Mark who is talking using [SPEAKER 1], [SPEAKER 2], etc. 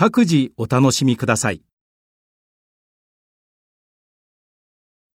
[SPEAKER 1] 各自お楽しみください。